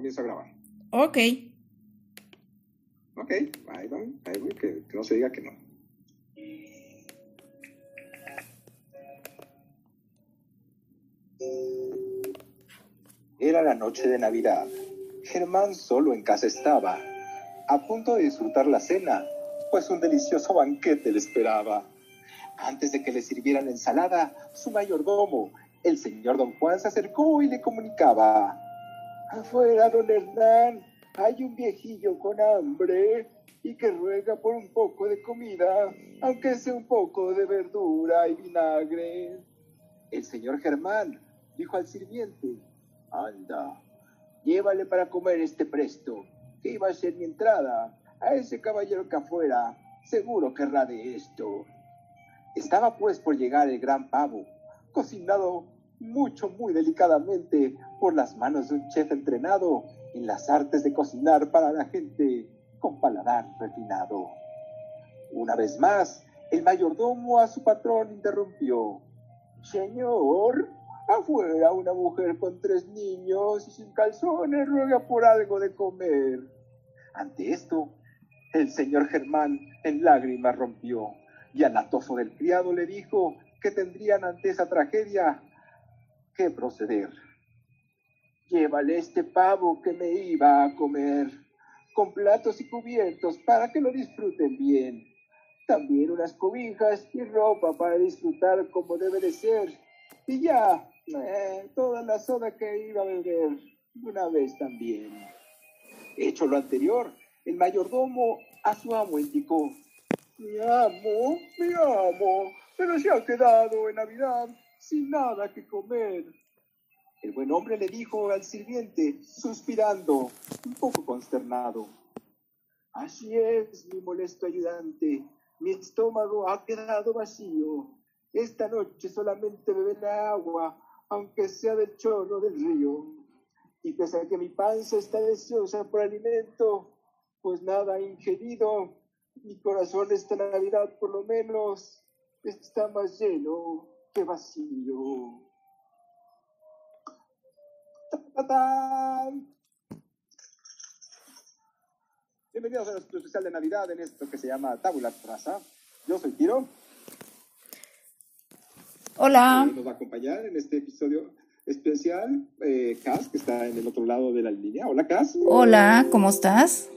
comienzo a grabar. Ok. Ok, ahí voy, ahí voy, que, que no se diga que no. Era la noche de Navidad. Germán solo en casa estaba, a punto de disfrutar la cena, pues un delicioso banquete le esperaba. Antes de que le sirvieran la ensalada, su mayordomo, el señor don Juan, se acercó y le comunicaba. Afuera, don Hernán, hay un viejillo con hambre y que ruega por un poco de comida, aunque sea un poco de verdura y vinagre. El señor Germán dijo al sirviente, anda, llévale para comer este presto, que iba a ser mi entrada. A ese caballero que afuera, seguro querrá de esto. Estaba pues por llegar el gran pavo, cocinado mucho, muy delicadamente por las manos de un chef entrenado en las artes de cocinar para la gente con paladar refinado. Una vez más, el mayordomo a su patrón interrumpió. Señor, afuera una mujer con tres niños y sin calzones ruega por algo de comer. Ante esto, el señor Germán en lágrimas rompió y al atofo del criado le dijo que tendrían ante esa tragedia proceder. Llévale este pavo que me iba a comer, con platos y cubiertos para que lo disfruten bien. También unas cobijas y ropa para disfrutar como debe de ser. Y ya, eh, toda la soda que iba a beber, una vez también. Hecho lo anterior, el mayordomo a su amo indicó, mi amo, mi amo, pero se ha quedado en Navidad sin nada que comer. El buen hombre le dijo al sirviente, suspirando, un poco consternado, Así es, mi molesto ayudante, mi estómago ha quedado vacío. Esta noche solamente beberé agua, aunque sea del chorro del río. Y pese a que mi panza está deseosa por alimento, pues nada he ingerido, mi corazón esta Navidad por lo menos está más lleno que vacío. ¡Tatán! Bienvenidos a nuestro especial de Navidad en esto que se llama Tabula Rasa. Yo soy Tiro. Hola. Eh, nos va a acompañar en este episodio especial eh, Cas, que está en el otro lado de la línea. Hola, Cas. Hola, ¿cómo estás?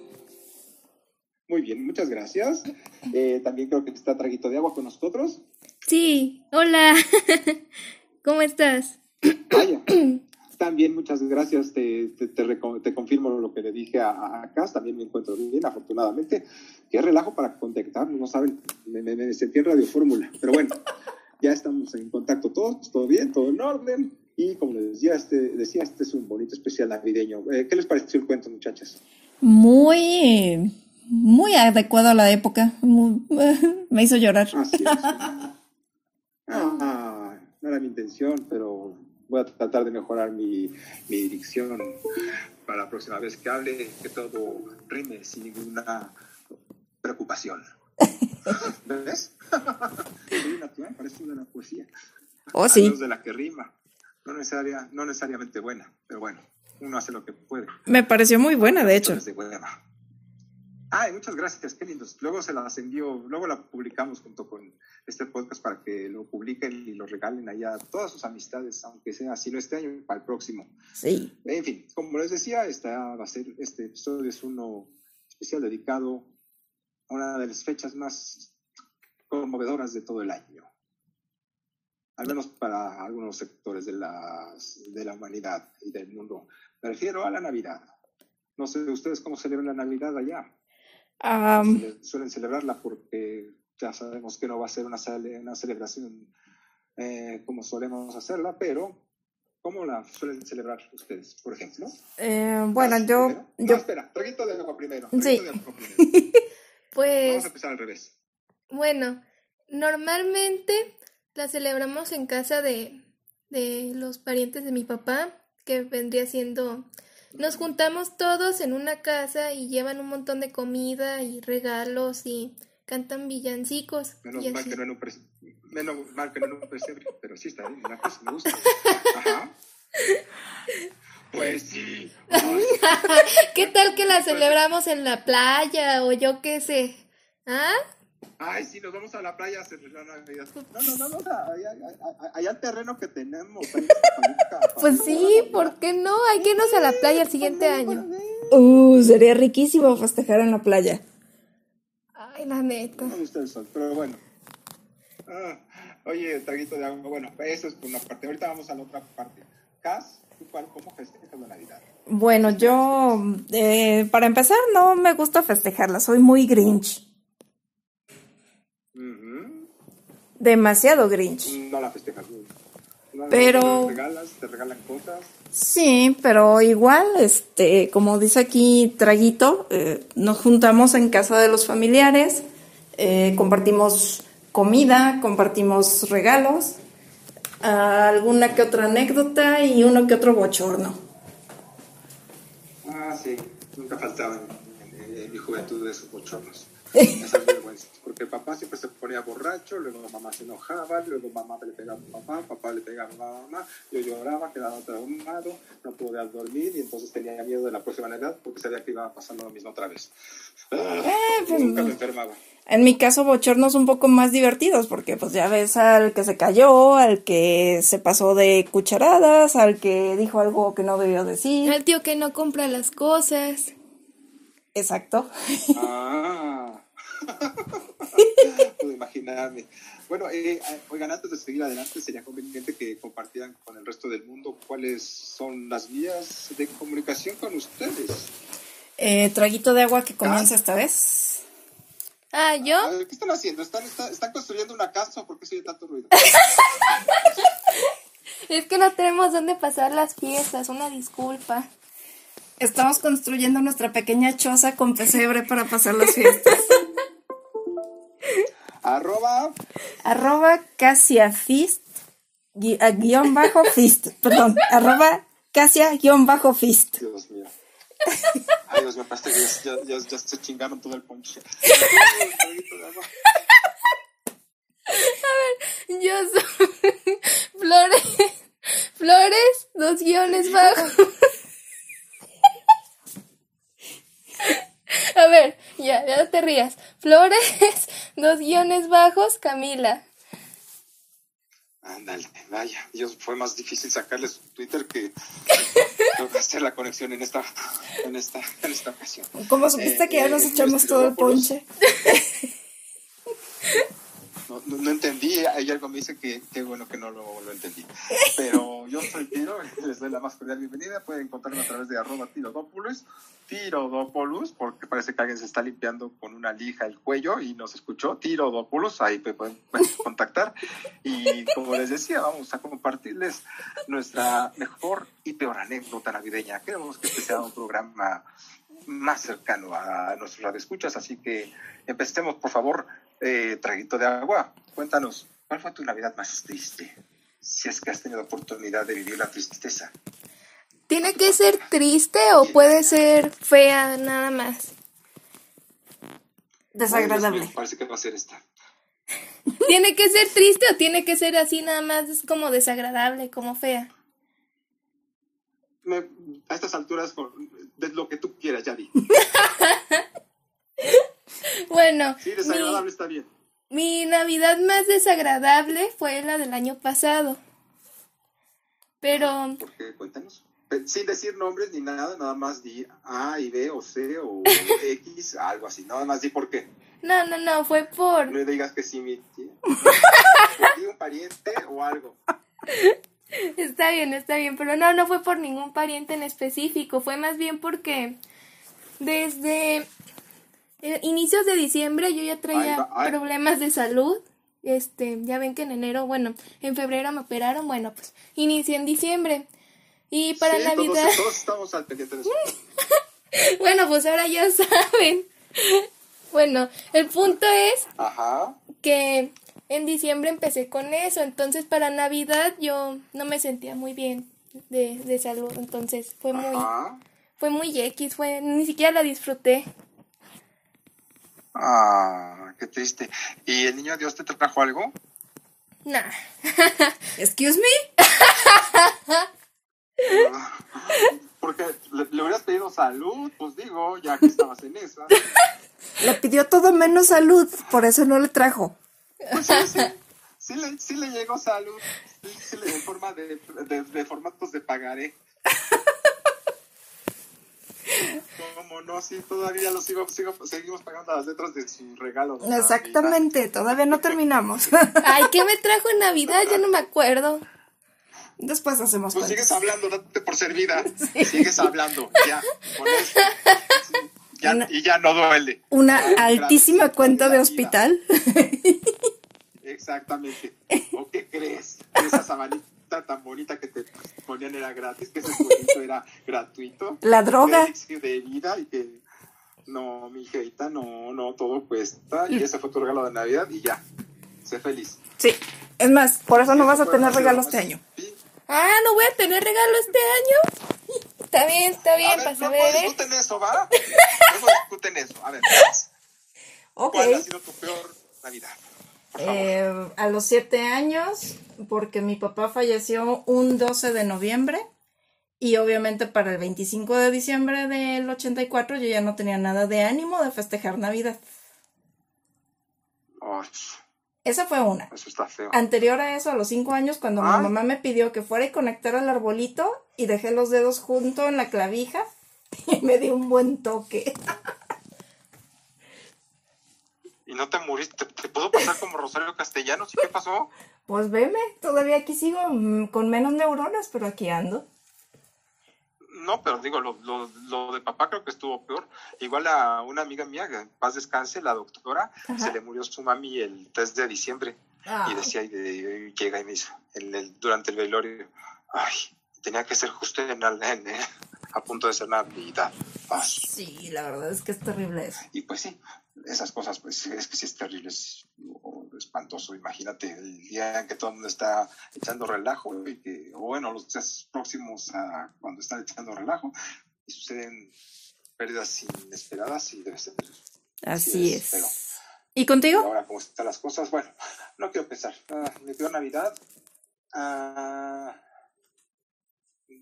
Muy bien, muchas gracias. Eh, también creo que está Traguito de Agua con nosotros. Sí, hola. ¿Cómo estás? Vaya. También muchas gracias, te, te, te, confirmo lo que le dije a, a Cas, también me encuentro bien, afortunadamente. Qué relajo para contactarnos, no saben, me, me, me sentí en Radio Fórmula, pero bueno, ya estamos en contacto todos, todo bien, todo en orden, y como les decía, este, decía, este es un bonito especial navideño. Eh, ¿Qué les pareció el cuento, muchachas? Muy, muy adecuado a la época. Muy- me hizo llorar. Así es. Ah, no era mi intención, pero voy a tratar de mejorar mi, mi dicción para la próxima vez que hable, que todo rime sin ninguna preocupación. ¿Ves? Soy natural, parece una poesía. Oh, sí. de la que rima. No, necesaria, no necesariamente buena, pero bueno, uno hace lo que puede. Me pareció muy buena, de hecho. De hueva. Ay, muchas gracias, qué lindos. Luego se las envío, luego la publicamos junto con este podcast para que lo publiquen y lo regalen allá a todas sus amistades, aunque sea así no este año, para el próximo. Sí. En fin, como les decía, esta va a ser, este episodio es uno especial dedicado a una de las fechas más conmovedoras de todo el año. Al menos para algunos sectores de, las, de la humanidad y del mundo. Me refiero a la Navidad. No sé ustedes cómo celebran la Navidad allá. Suelen celebrarla porque ya sabemos que no va a ser una, cele- una celebración eh, como solemos hacerla, pero ¿cómo la suelen celebrar ustedes, por ejemplo? eh, bueno, ¿Vas yo, primero? No, yo, espera, traguito de agua primero. Sí. traguito de agua primero. Vamos Pues, a empezar al revés. bueno, normalmente la celebramos en casa de, de los parientes de mi papá, que vendría siendo... Nos juntamos todos en una casa y llevan un montón de comida y regalos y cantan villancicos. Menos y mal que no en un menos mal que no en un pesebre, pero sí está bien, la cosa me gusta. Ajá. Pues sí. ¿Qué tal que la celebramos en la playa o yo qué sé? ¿Ah? Ay, sí, nos vamos a la playa a celebrar Navidad. No, no, no, no, allá, allá, allá al terreno que tenemos. ahí Pues sí. ¿por qué no? Hay que irnos a la playa el siguiente año. Uh, sería riquísimo festejar en la playa. Ay, la neta. No me gusta el sol, pero bueno. Ah, oye, traguito de agua. Bueno, eso es por una parte. Ahorita vamos a la otra parte. Cas, ¿tú cuál, cómo festejas la Navidad? Bueno, yo, eh, para empezar, no me gusta festejarla, soy muy grinch. Demasiado grinch. No la festejas. No, Pero- Te regalas, te regalan cosas. Sí, pero igual, este, como dice aquí Traguito, eh, nos juntamos en casa de los familiares, eh, compartimos comida, compartimos regalos, alguna que otra anécdota y uno que otro bochorno. Ah, sí. Nunca faltaban en, en- en mi juventud esos bochornos. Esas vergüenzas. Porque papá siempre se ponía borracho, luego mamá se enojaba, luego mamá le pegaba a papá, papá le pegaba a mamá, yo lloraba, quedaba traumado, no podía dormir y entonces tenía miedo de la próxima Navidad porque sabía que iba pasando lo mismo otra vez. Ah, pues, nunca me enfermaba. En mi caso, bochornos un poco más divertidos, porque pues ya ves al que se cayó, al que se pasó de cucharadas, al que dijo algo que no debió decir. Al tío que no compra las cosas. Exacto. Ah. Puedo imaginarme. Bueno, eh, oigan, antes de seguir adelante, sería conveniente que compartieran con el resto del mundo cuáles son las vías de comunicación con ustedes. Eh, traguito de agua que comienza esta vez. Ah, ¿yo? ¿Qué están haciendo? ¿Están, están, están construyendo una casa o por qué se oye tanto ruido? Es que no tenemos dónde pasar las fiestas, una disculpa. Estamos construyendo nuestra pequeña choza con pesebre para pasar las fiestas. Arroba. arroba casiafist gui- ah, guion bajo fist. Perdón, arroba casia guion bajo fist. Dios mío. Ay, Dios mío, parece que ya, ya, ya, ya se chingaron todo el ponche. Yo soy Flores, Flores, dos guiones bajos. A ver, ya, ya te rías. Flores, dos guiones bajos, Camila. Ándale, vaya, Dios, fue más difícil sacarle su Twitter que, hacer la conexión en esta, en esta, en esta ocasión. ¿Cómo supiste Eh, que ya eh, nos echamos este, todo el ponche? No, no, entendí, hay algo me dice que qué bueno que no lo, lo entendí. Pero yo soy Tiro, les doy la más cordial bienvenida. Pueden encontrarme a través de arroba tirodópolis, tirodópolis, porque parece que alguien se está limpiando con una lija el cuello y nos escuchó, tirodópolis, ahí pueden, pueden contactar. Y como les decía, vamos a compartirles nuestra mejor y peor anécdota navideña. Queremos que este sea un programa más cercano a nuestros radioescuchas, así que empecemos, por favor, eh, traguito de agua. Cuéntanos, ¿cuál fue tu Navidad más triste? Si es que has tenido oportunidad de vivir la tristeza. ¿Tiene que ser triste o puede ser fea nada más? Desagradable. Mío, parece que va a ser esta. ¿Tiene que ser triste o tiene que ser así nada más es como desagradable, como fea? Me- a estas alturas, de lo que tú quieras, ya di. Bueno, Sí, mi- desagradable está bien. Mi Navidad más desagradable fue la del año pasado. Pero Porque cuéntanos. Pe- Sin decir nombres ni nada, nada más di A y B o C o X, algo así. Nada más di por qué. no, no, no, fue por No digas que sí, mi tía. Un pariente o algo. Está bien, está bien, pero no, no fue por ningún pariente en específico, fue más bien porque desde eh, inicios de diciembre yo ya traía problemas de salud. Este, ya ven que en enero, bueno, en febrero me operaron, bueno, pues inicié en diciembre. Y para Sí, Navidad, Todos, todos estamos al pendiente de eso. bueno, pues ahora ya saben. Bueno, el punto es Ajá. que en diciembre empecé con eso, entonces para Navidad yo no me sentía muy bien de, de salud, entonces fue muy, Ajá. fue muy X, fue, ni siquiera la disfruté. Ah, qué triste. ¿Y el niño Dios te trajo algo? Nah. Excuse me. Ah, Porque le, le hubieras pedido salud, pues digo, ya que estabas en esa. Le pidió todo menos salud, por eso no le trajo. Pues sí, sí, sí le, sí le llegó salud. Sí, sí le en forma de, de, de formatos de pagaré. ¿Cómo no? Sí, todavía lo sigo, sigo, seguimos pagando las letras de su regalo. de Navidad. Exactamente, todavía no terminamos. Ay, ¿qué me trajo en Navidad? Ya no me acuerdo. Después hacemos Pues cuentas. sigues hablando, date por servida. Sigues hablando, ya. Sí, ya, Una- y ya no duele. Una altísima cuenta de hospital. Exactamente. ¿O qué crees? Esa sabanita tan bonita que te ponían era gratis, que ese jueguito era gratuito. La droga. De vida y que no, mi hijita, no, no, todo cuesta. Y ese fue tu regalo de Navidad y ya. Sé feliz. Sí. Es más, por eso no vas a tener lo regalo este año. Ah, ¿no voy a tener regalo este año? Está bien, está A bien, ver, para no, no discuten eso, ¿va? No discuten eso. A ver, pues. ¿cuál ha sido tu peor Navidad? Eh, a los siete años, porque mi papá falleció un 12 de noviembre y obviamente para el 25 de diciembre del 84 yo ya no tenía nada de ánimo de festejar Navidad. Ay, Esa fue una. eso está feo. Anterior a eso, a los cinco años, cuando mi mamá me pidió que fuera y conectara el arbolito y dejé los dedos junto en la clavija y me dio un buen toque. ¿Y no te muriste? ¿Te, te pudo pasar como Rosario Castellanos? ¿Y qué pasó? Pues veme, todavía aquí sigo mm, con menos neuronas, pero aquí ando. No, pero digo, lo, lo, lo de papá creo que estuvo peor. Igual a una amiga mía, que en paz descanse, la doctora, Ajá. se le murió su mami el 3 de diciembre. Ah. Y decía, y, de- y llega y me dice, el- durante el velorio, ay, tenía que ser justo en, el- en- eh, a punto de ser Navidad. Ay. Sí, la verdad es que es terrible eso. Y pues sí, esas cosas, pues es que sí es terrible, es espantoso. Imagínate el día en que todo el mundo está echando relajo y que, o bueno, los días próximos a cuando están echando relajo y suceden pérdidas inesperadas y debe ser. Así es, pero-. ¿Y contigo? ahora, ¿cómo están las cosas? Bueno, no quiero pensar. Ah, mi peor Navidad, ah,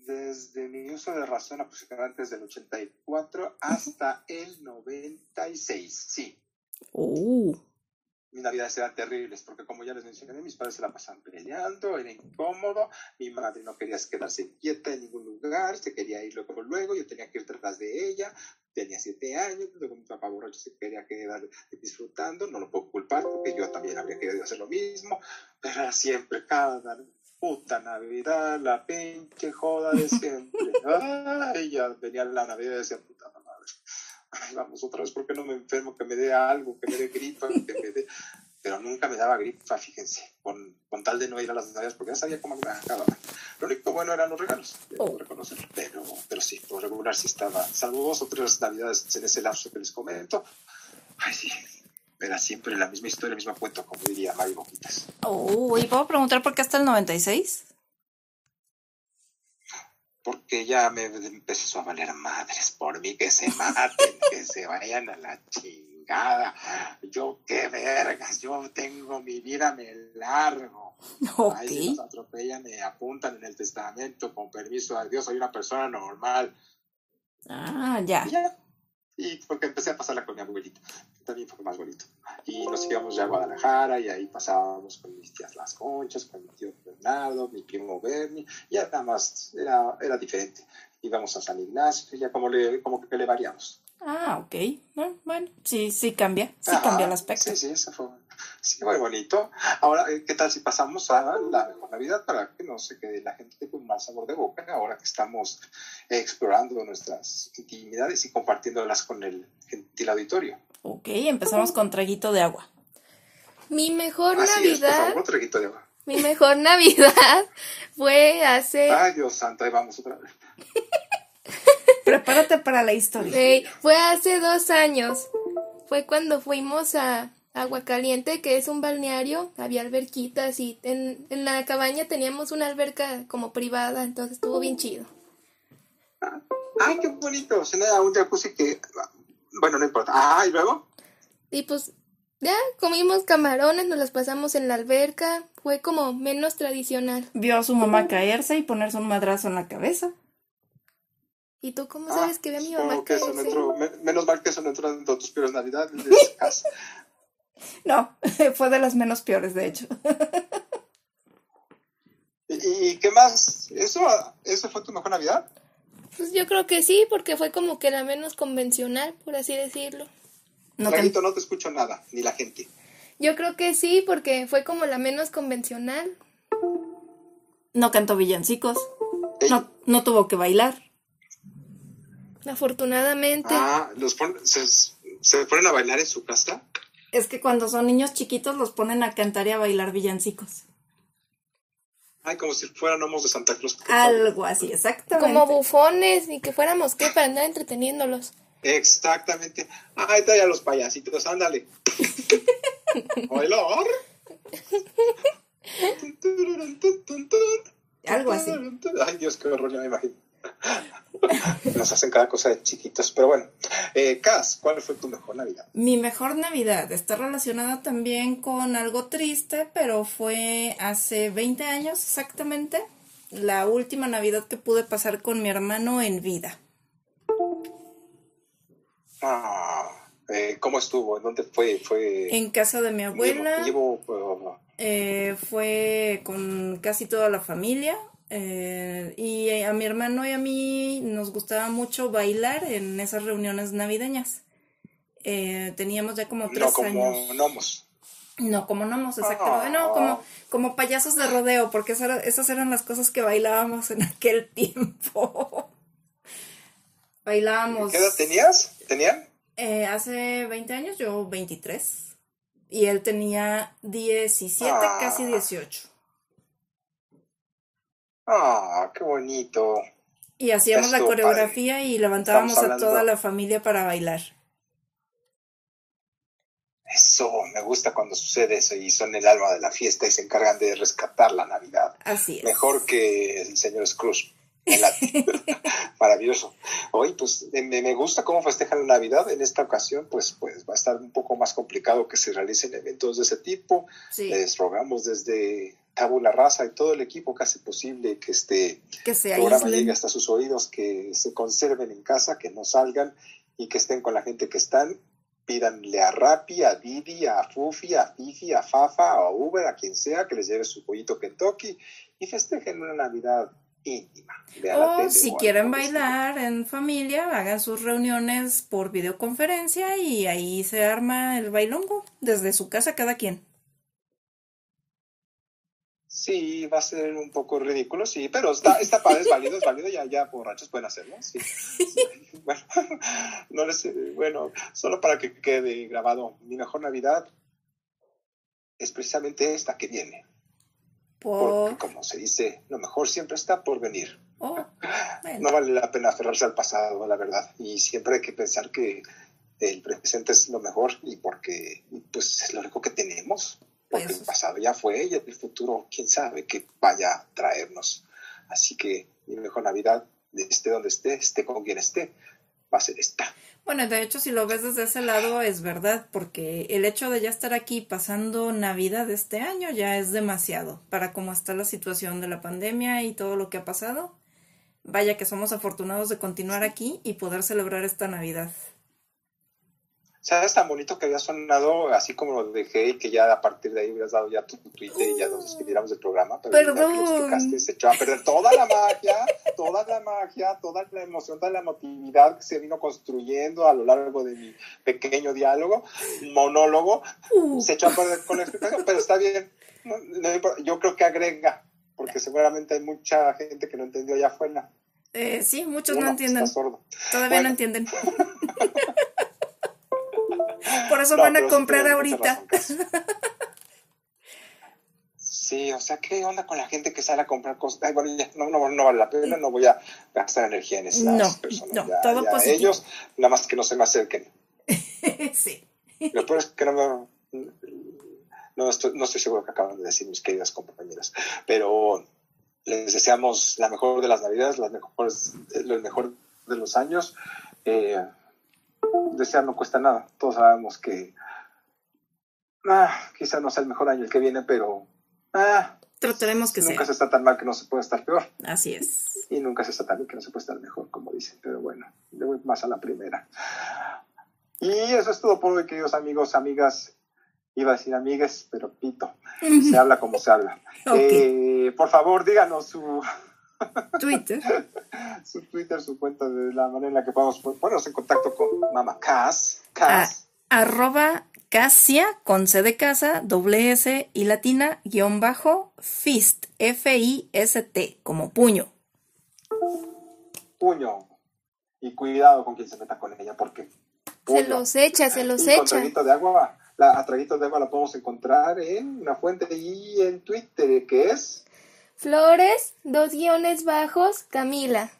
desde mi uso de razón aproximadamente desde el 84 hasta el 96, sí. Uh, Mis navidades eran terribles porque como ya les mencioné, mis padres se la pasaban peleando, era incómodo, mi madre no quería quedarse quieta en ningún lugar, se quería ir luego, luego, yo tenía que ir detrás de ella, tenía siete años, luego mi papá borracho se quería quedar disfrutando, no lo puedo culpar porque yo también habría querido hacer lo mismo, pero era siempre cada puta Navidad, la pinche joda de siempre. Ay, ya venía la Navidad y decía, puta madre, ay, vamos otra vez, ¿por qué no me enfermo? Que me dé algo, que me dé gripa, que me dé... Pero nunca me daba gripa, fíjense, con, con tal de no ir a las navidades, porque ya sabía cómo me acababa. Lo único bueno eran los regalos, debo Oh. reconocerlo. Pero, pero sí, por regular sí estaba, salvo dos o tres navidades en ese lapso que les comento. Ay, sí, era siempre la misma historia, el mismo cuento, como diría Mario Boquitas. oh, ¿y puedo preguntar por qué hasta el 96? porque ya me empezó a valer madres por mí, que se maten, que se vayan a la chingada. Yo qué vergas, yo tengo mi vida, me largo. Ok. Ay, si nos atropellan, me apuntan en el testamento, con permiso de Dios, soy una persona normal. Ah, ya. Y ya. Y porque empecé a pasarla con mi abuelita, también fue más bonito. Y nos íbamos ya a Guadalajara y ahí pasábamos con mis tías Las Conchas, con mi tío Bernardo, mi primo Bernie, y ya nada más, era, era diferente. Íbamos a San Ignacio, ya como, le, como que le variamos. Ah, ok. Ah, Bueno, sí, sí cambia. Sí Ajá, cambia el aspecto. Sí, sí, eso fue, sí, muy bonito. Ahora, eh, ¿qué tal si pasamos a la mejor Navidad para que no se quede la gente con más sabor de boca ahora que estamos explorando nuestras intimidades y compartiéndolas con el gentil auditorio? Ok, empezamos con traguito de agua. Mi mejor Así es, por Navidad, favor, otro traguito de agua. mi mejor Navidad fue hace, Ay, Dios santo, ahí vamos otra vez. Prepárate para la historia. Fue hace dos años. Fue cuando fuimos a Agua Caliente, que es un balneario, había alberquitas y en, en la cabaña teníamos una alberca como privada, entonces estuvo bien chido. Ay, qué bonito. Se da un jacuzzi que, bueno, no importa. Ah, y luego. Y pues ya comimos camarones, nos las pasamos en la alberca, fue como menos tradicional. Vio a su mamá caerse y ponerse un madrazo en la cabeza. ¿Y tú cómo sabes que ve a mi mamá? Que eso no ese? entró, me- menos mal que eso no entró en tus peores navidades. No, fue de las menos peores, de hecho. ¿Y, y qué más? ¿Eso, ¿Eso fue tu mejor Navidad? Pues yo creo que sí, porque fue como que la menos convencional, por así decirlo. No, no te escucho nada, ni la gente. Yo creo que sí, porque fue como la menos convencional. no cantó villancicos. No, no tuvo que bailar. Afortunadamente. Ah, los pon- se, se ponen a bailar en su casa. Es que cuando son niños chiquitos los ponen a cantar y a bailar villancicos. Ay, como si fueran gnomos de Santa Cruz. Algo así, exactamente. como bufones, ni que fuéramos qué para andar entreteniéndolos. Exactamente. Ay, trae a los payasitos, ándale. Bailar. Algo así. Ay, Dios, qué horror, ya me imagino. Nos hacen cada cosa de chiquitos. Pero bueno, eh, Cas, ¿cuál fue tu mejor Navidad? Mi mejor Navidad está relacionada también con algo triste, pero fue hace 20 años exactamente, la última Navidad que pude pasar con mi hermano en vida. Ah, eh, ¿Cómo estuvo? ¿En dónde fue? Fue. En casa de mi abuela, Llevo, llevo, eh, fue con casi toda la familia. Eh, y a mi hermano y a mí nos gustaba mucho bailar en esas reuniones navideñas. Eh, teníamos ya como tres no como años. gnomos. No, como gnomos, exactamente. Ah. No, como, como payasos de rodeo, porque esas eran las cosas que bailábamos en aquel tiempo. Bailábamos. ¿Qué edad tenías? ¿Tenían? eh, hace 20 años, yo 23. Y él tenía 17, Ah. casi 18. Ah, qué bonito. Y hacíamos la coreografía y levantábamos a toda la familia para bailar. Eso, me gusta cuando sucede eso y son el alma de la fiesta y se encargan de rescatar la Navidad. Así es. Mejor que el señor Scrooge. Maravilloso. Hoy, pues, eh, me, me gusta cómo festejan la Navidad. En esta ocasión, pues, pues, va a estar un poco más complicado que se realicen eventos de ese tipo. Sí, Les rogamos desde Tabula Raza y todo el equipo que hace posible que este que se programa aíslen. llegue hasta sus oídos, que se conserven en casa, que no salgan y que estén con la gente que están. Pídanle a Rappi, a Didi, a Fufi, a Fifi, a Fafa, a Uber, a quien sea, que les lleve su pollito Kentucky y festejen una Navidad íntima. Vean O tele si o quieren bailar en familia, hagan sus reuniones por videoconferencia y ahí se arma el bailongo desde su casa cada quien. Sí, va a ser un poco ridículo, sí, pero está, está padre, es válido, es válido, ya, ya borrachos pueden hacerlo, sí. Bueno, no les, bueno, solo para que quede grabado, mi mejor Navidad es precisamente esta que viene, porque Por... como se dice, lo mejor siempre está por venir. Oh, bueno. No vale la pena aferrarse al pasado, la verdad, y siempre hay que pensar que el presente es lo mejor y porque pues es lo único que tenemos, porque Pues- el pasado ya fue y el futuro, quién sabe qué vaya a traernos. Así que mi mejor Navidad, esté donde esté, esté con quien esté, va a ser esta. Bueno, de hecho, si lo ves desde ese lado, es verdad, porque el hecho de ya estar aquí pasando Navidad este año ya es demasiado para cómo está la situación de la pandemia y todo lo que ha pasado. Vaya que somos afortunados de continuar aquí y poder celebrar esta Navidad. ¿Sabes tan bonito que había sonado, así como lo dejé y que ya a partir de ahí hubieras dado ya tu Twitter y ya nos despidiéramos del programa? Pero que Perdón. se echó a perder toda la magia, toda la magia, toda la emoción, toda la emotividad que se vino construyendo a lo largo de mi pequeño diálogo, monólogo, Uh, se echó a perder con la explicación, pero está bien. No- no importa. yo creo que agrega, porque seguramente hay mucha gente que no entendió allá afuera. eh, sí, muchos Uno no entienden. Todavía Bueno. no entienden. Por eso No, van a sí comprar ahorita. Cas. Sí, o sea, ¿qué onda con la gente que sale a comprar cosas? Ay, bueno, ya, no, no, no vale la pena, no voy a gastar energía en esas No, personas. no, ya, todo ya, positivo. Ellos, nada más que no se me acerquen. sí. Lo peor es que no me... No estoy, no estoy seguro que acaban de decir mis queridas compañeras, pero les deseamos la mejor de las navidades, las mejores, lo mejor de los años. Eh, desear no cuesta nada. Todos sabemos que ah, quizá no sea el mejor año el que viene, pero ah, trataremos que nunca sea. se está tan mal que no se puede estar peor. Así es. Y nunca se está tan bien que no se puede estar mejor, como dicen. Pero bueno, le voy más a la primera. Y eso es todo por hoy, queridos amigos, amigas. Iba a decir amigues, pero pito. Se habla como se habla. Eh, por favor, díganos su, Twitter. su Twitter, su cuenta, de la manera en la que podemos ponernos en contacto con Mama Cass. a- Cass. arroba Casia con C de casa, doble S y latina, guion bajo, fist, F-I-S-T, como puño. puño. Y cuidado con quien se meta con ella, porque. Se los echa, se los y con echa. traguito de agua, la, a traguitos de agua la podemos encontrar en una fuente y en Twitter, que es. Flores, dos guiones bajos, Camila.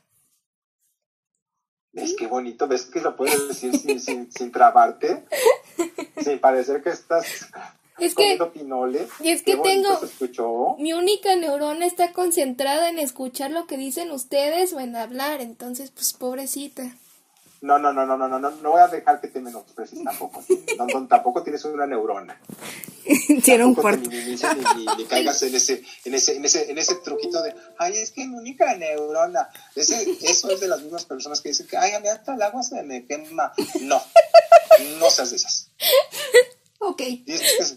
¿Ves qué bonito? ¿Ves que lo puedes decir sin, sin, sin trabarte? Sin parecer que estás Es que comiendo pinole. y es que tengo- escuchó. mi única neurona está concentrada en escuchar lo que dicen ustedes o en hablar, entonces pues pobrecita. No, no, no, no, no, no, no, no voy a dejar que te menosprecies tampoco. No, no, tampoco tienes una neurona. Tiene un cuarto. ni, ni- ni caigas en ese, en ese, en ese, en ese truquito de, ay, es que mi única neurona. Ese, eso es de las mismas personas que dicen que, ay, a mí hasta el agua se me quema. No, no seas de esas. Ok. Es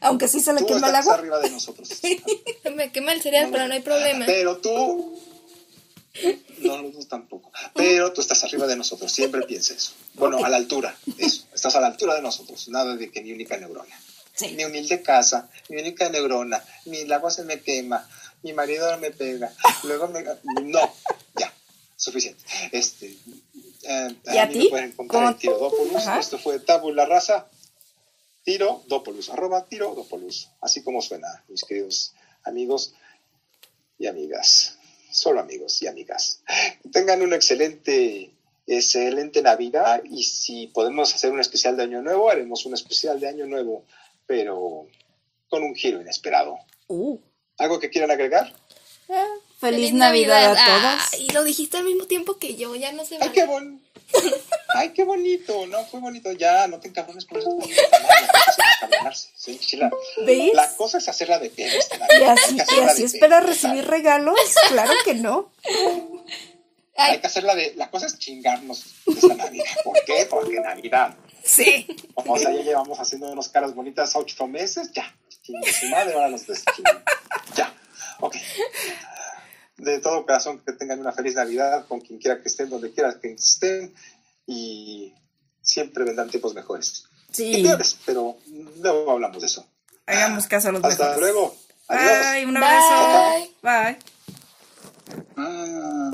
Aunque sí se le tú quema el agua. arriba de nosotros. Me quema el cereal, pero no hay problema. Pero tú, no, no, tú tampoco. Pero tú estás arriba de nosotros. Siempre piensa eso. Bueno, a la altura. Eso. Estás a la altura de nosotros. Nada de que mi única neurona. Sí. Mi humilde casa, mi única neurona, mi agua se me quema, mi marido no me pega, luego me... No, ya, suficiente. Este, eh, ¿Y a mí ti? me pueden encontrar en Tirodópolis. Ajá. Esto fue Tabula Rasa, Tirodópolis, arroba Tirodópolis. Así como suena, mis queridos amigos y amigas. Solo amigos y amigas. Tengan una excelente, excelente Navidad y si podemos hacer un especial de Año Nuevo, haremos un especial de Año Nuevo, pero con un giro inesperado. Uh. ¿Algo que quieran agregar? Ah, Feliz, Navidad, a todos. Y lo dijiste al mismo tiempo que yo, ya no se va. ¡Ay, qué bon... ¡Ay, qué bonito! No, fue bonito. Ya, no te encabrones por eso. Sí, chila. ¿Ves? La cosa es hacerla de pedo. esta Y así, y así espera recibir regalos. Claro que no. Hay que hacerla de... La cosa es chingarnos esta Navidad. ¿Por qué? Porque Navidad. Sí. O sea, ya llevamos haciendo unas caras bonitas ocho meses, ya. Su madre, ahora nos deschinguen. Ya. Ok. De todo corazón, que tengan una feliz Navidad con quien quiera que estén, donde quiera que estén. Y siempre vendrán tiempos mejores. Sí. Y peores, pero luego hablamos de eso. Hagamos caso a los Hasta luego. Adiós. Bye, un abrazo. Bye. Bye. Ah.